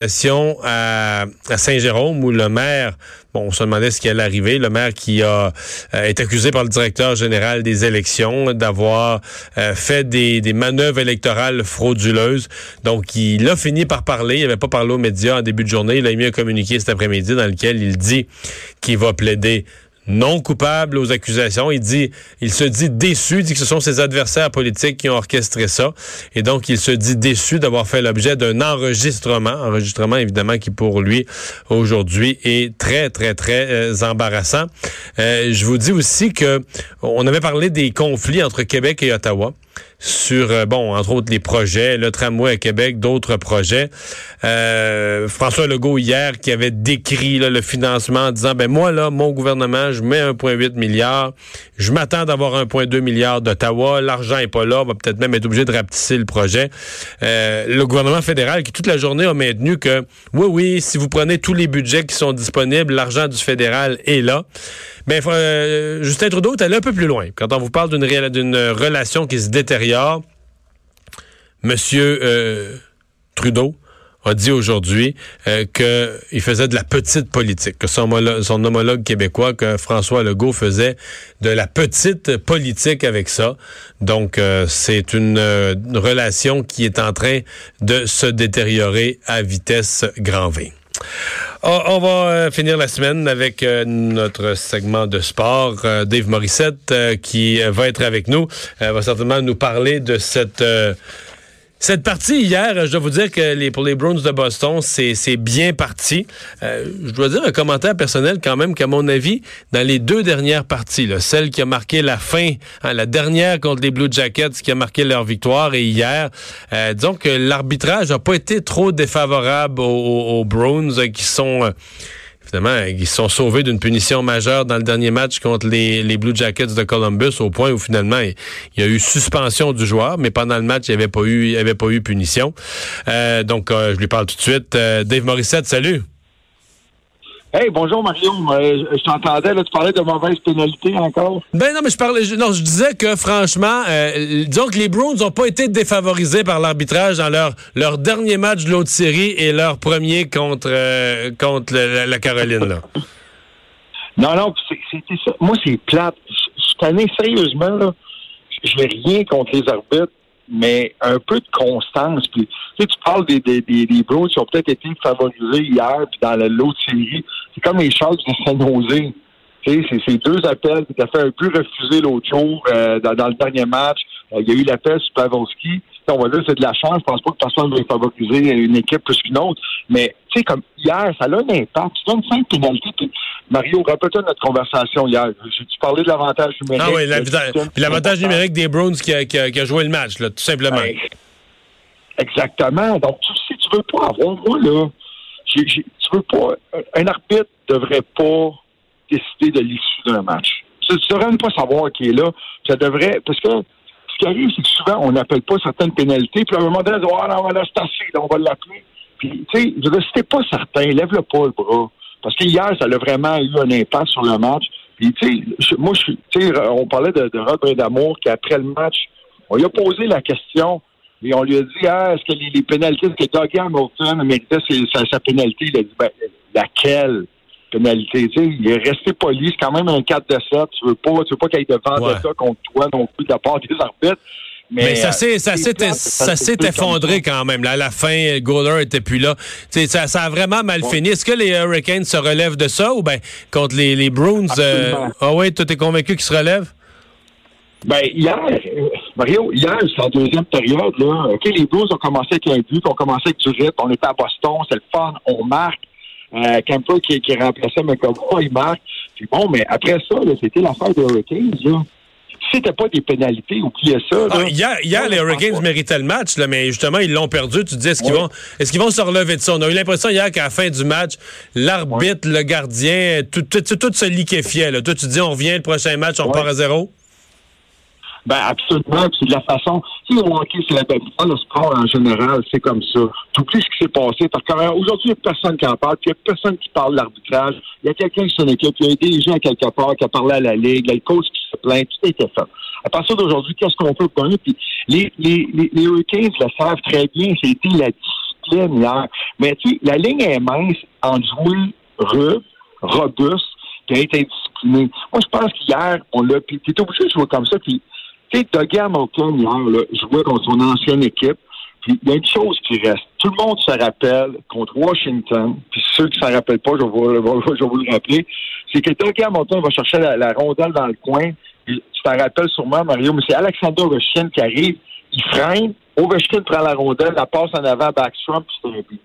à, à Saint-Jérôme où le maire, bon, on se demandait ce qui allait arriver, le maire qui a euh, été accusé par le directeur général des élections d'avoir euh, fait des, des, manœuvres électorales frauduleuses. Donc, il a fini par parler. Il n'avait pas parlé aux médias en début de journée. Il a mis un communiqué cet après-midi dans lequel il dit qu'il va plaider non coupable aux accusations. Il dit, il se dit déçu, dit que ce sont ses adversaires politiques qui ont orchestré ça. Et donc, il se dit déçu d'avoir fait l'objet d'un enregistrement. Enregistrement, évidemment, qui pour lui, aujourd'hui, est très, très, très euh, embarrassant. Euh, je vous dis aussi que on avait parlé des conflits entre Québec et Ottawa sur, euh, bon, entre autres les projets, le tramway à Québec, d'autres projets. Euh, François Legault hier qui avait décrit le financement en disant, ben moi, là, mon gouvernement, je mets 1,8 milliard, je m'attends d'avoir 1,2 milliard d'Ottawa, l'argent est pas là, on va peut-être même être obligé de rapetisser le projet. Euh, le gouvernement fédéral qui toute la journée a maintenu que, oui, oui, si vous prenez tous les budgets qui sont disponibles, l'argent du fédéral est là. Ben, euh, Justin Trudeau est allé un peu plus loin. Quand on vous parle d'une relation qui se détériore, Monsieur euh, Trudeau a dit aujourd'hui euh, qu'il faisait de la petite politique, que son homologue, québécois, que François Legault faisait de la petite politique avec ça. Donc, c'est une, relation qui est en train de se détériorer à vitesse grand V. Ah, on va euh, finir la semaine avec euh, notre segment de sport. Euh, Dave Morissette, qui va être avec nous, va certainement nous parler de cette cette partie hier, je dois vous dire que les, pour les Browns de Boston, c'est bien parti. Euh, je dois dire un commentaire personnel quand même qu'à mon avis, dans les deux dernières parties, là, celle qui a marqué la fin, hein, la dernière contre les Blue Jackets qui a marqué leur victoire et hier, euh, disons que l'arbitrage n'a pas été trop défavorable aux, aux, Browns qui sont... Euh, Évidemment, ils sont sauvés d'une punition majeure dans le dernier match contre les, Blue Jackets de Columbus, au point où finalement il, y a eu suspension du joueur, mais pendant le match, il n'y avait pas eu, il avait pas eu punition. Euh, donc, euh, je lui parle tout de suite. Euh, Dave Morissette, salut. Hey, bonjour Mario. Euh, je t'entendais, là, tu parlais de mauvaise pénalité encore. Ben non, mais je parlais, non, je disais que franchement, euh, disons que les Bruins n'ont pas été défavorisés par l'arbitrage dans leur, leur dernier match de l'autre série et leur premier contre, euh, contre la, Caroline, là. non, non, c'était ça. Moi, c'est plate. Je connais sérieusement, là. Je n'ai rien contre les arbitres mais un peu de constance. Puis, tu, sais, tu parles des, des, des, des Bros qui ont peut-être été favorisés hier, puis dans l'autre série. C'est comme les Sharks de San Jose. Tu sais, c'est ces deux appels qui t'a fait un peu refuser l'autre jour euh, dans, le dernier match. Euh, il y a eu l'appel sur Pavelski. On va dire c'est de la chance. Je pense pas que personne va favoriser une équipe plus qu'une autre. Mais tu sais, comme hier, ça a un impact. Tu donnes cinq pénalités. Mario, rappelle-toi notre conversation hier. Tu parlais de l'avantage numérique? Ah oui, l'avantage numérique des Browns qui a, qui, a, joué le match, là, tout simplement. exactement. Donc, si tu veux pas avoir, moi, là, tu veux pas. Un arbitre devrait pas décider de l'issue d'un match. Tu ne devrais même pas savoir qui est là. Ça devrait. Parce que ce qui arrive, c'est que souvent, on n'appelle pas certaines pénalités. Puis à un moment donné, on va oh, là, c'est assez, on va l'appeler. Puis, tu sais, je pas certain, lève-le pas le bras. Parce que hier, ça a vraiment eu un impact sur le match. Puis, tu sais, moi, je tu sais, on parlait de, de Rod Brindamour qui, après le match, on lui a posé la question et on lui a dit, ah, est-ce que les, pénalités, est-ce que Doug Hamilton méritait sa, sa, pénalité? Il a dit, ben, laquelle? Pénalité? Tu sais, il est resté poli. C'est quand même un 4 de 7. Tu veux pas, tu veux pas qu'il y ait de vendetta contre toi non plus de la part des arbitres. Mais, ça s'est ça s'est effondré quand même. Là, à la fin, Goller était plus là. Ça, ça a vraiment mal fini. Est-ce que les Hurricanes se relèvent de ça ou ben contre les, les Bruins? Euh, ah oui, tu es convaincu qu'ils se relèvent? Ben, hier, euh, Mario, hier, c'est en deuxième période, là. OK, les Bruins ont commencé avec un but, ont commencé avec du rythme. On était à Boston, c'est le fun, on marque. Euh, Kemper qui, qui remplaçait McCoy, il marque. Puis bon, mais après ça, c'était l'affaire des Hurricanes, là c'était pas des pénalités, oubliez ça. Ah, hier, les Hurricanes méritaient le match, là, mais justement, ils l'ont perdu. Tu te dis, est-ce qu'ils vont, est qu'ils vont se relever de ça? On a eu l'impression hier qu'à la fin du match, l'arbitre, le gardien, tout, tout, tout, se liquéfiait. Là. Toi, tu dis, on revient le prochain match, on part à zéro? Ben absolument. C'est de la façon. Sais, le hockey, c'est la belle Le sport en général, c'est comme ça. Tout plus ce qui s'est passé. Parce qu'aujourd'hui, il n'y a personne qui en parle. Puis il n'y a personne qui parle de l'arbitrage. Il y a quelqu'un qui son équipe, il y a des gens quelque part qui a parlé à la Ligue, il y a le coach qui se plaint. Tout était fait. À partir d'aujourd'hui, qu'est-ce qu'on peut gagner? Puis les, les, les, les le savent très bien. C'était la discipline hier. Mais tu sais, la ligne est mince en jouer rude, robuste, qui être indiscipliné. Moi, je pense qu'hier, on l'a. Puis t'es obligé de jouer comme ça. Puis, tu sais, Dougie Hamilton, hier, là, jouait contre son ancienne équipe. Puis il y a une chose qui reste. Tout le monde se rappelle contre Washington, puis ceux qui ne s'en rappellent pas, je vais, vous, le rappeler, c'est que Dougie Hamilton va chercher la, rondelle dans le coin. tu t'en rappelles sûrement, Mario, mais c'est Alexander Ovechkin qui arrive, il freine, Ovechkin prend la rondelle, la passe en avant, backstrom, puis c'est un but.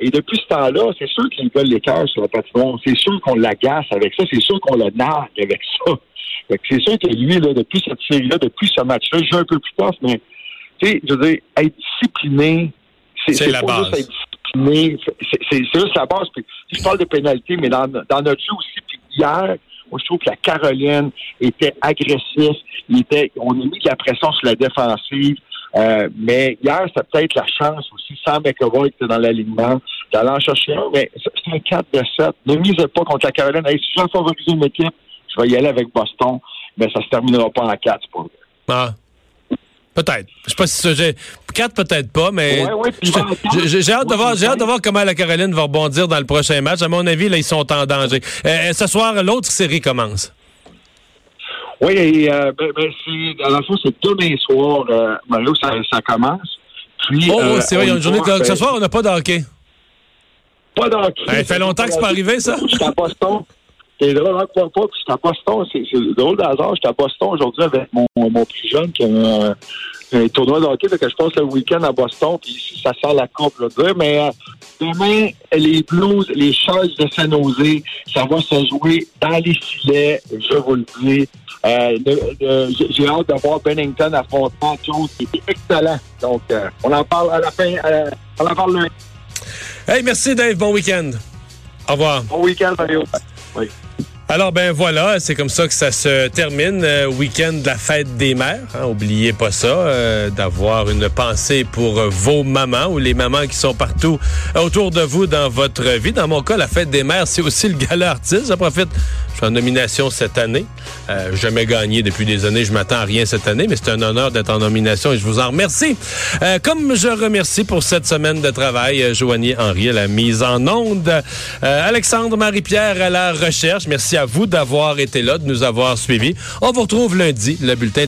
Et depuis ce temps-là, c'est sûr qu'il veulent les cœurs sur le patron. C'est sûr qu'on l'agace avec ça. C'est sûr qu'on le nargue avec ça. C'est sûr que lui, là, depuis cette série-là, depuis ce match-là, je joue un peu plus tough, mais tu sais, je veux dire, être discipliné, c'est la base. Juste être discipliné, c'est juste la base. Puis, je parle de pénalité, mais dans, dans notre jeu aussi, puis hier, moi, je trouve que la Caroline était agressive. Il était, on a mis de la pression sur la défensive. Euh, mais hier, c'est peut-être la chance aussi, sans McAvoy qui était dans l'alignement, d'aller en chercher un, mais c'est un 4 de 7. Ne misez pas contre la Caroline. si je veux favoriser une équipe, je vais y aller avec Boston, mais ça se terminera pas en 4, pour Ah. Peut-être. Je sais pas si j'ai quatre peut-être pas, mais j'ai hâte de voir, j'ai hâte de voir comment la Caroline va rebondir dans le prochain match. À mon avis, là, ils sont en danger. Euh, ce soir, l'autre série commence. Oui, et, euh, ben, ben, c'est, à la fois, c'est demain soir, euh, Mario, ça, ça commence. Puis, oh, euh, c'est vrai, il y a une journée de... Ce soir, on n'a pas de hockey. Pas de hockey. Ça fait longtemps que c'est pas arrivé, ça? Je suis à Boston. C'est drôle, hein, pas, pas, je à Boston. C'est, drôle d'hasard. J'étais à Boston aujourd'hui avec mon, mon plus jeune qui a un, un tournoi de hockey, que je passe le week-end à Boston, puis ça sort la coupe, là. Mais euh, demain, les Blues, les Charles de San Jose, ça va se jouer dans les filets, je vous le dis. Euh, j'ai hâte de voir Bennington affronter Jones, qui est excellent. Donc, euh, on en parle à la fin, on en parle lundi. Hey, merci Dave, bon week-end. Au revoir. Bon week-end, Mario. Oui. Alors ben voilà, c'est comme ça que ça se termine. Euh, week-end de la fête des mères. Hein, oubliez pas ça, euh, d'avoir une pensée pour vos mamans ou les mamans qui sont partout autour de vous dans votre vie. Dans mon cas, la fête des mères, c'est aussi le gala artiste. Profite. Je suis en nomination cette année. Euh, jamais gagné depuis des années. Je m'attends à rien cette année, mais c'est un honneur d'être en nomination et je vous en remercie. Euh, comme je remercie pour cette semaine de travail, Joanie Henry à la mise en onde, Alexandre Marie-Pierre à la recherche. Merci à vous d'avoir été là, de nous avoir suivis. On vous retrouve lundi, le bulletin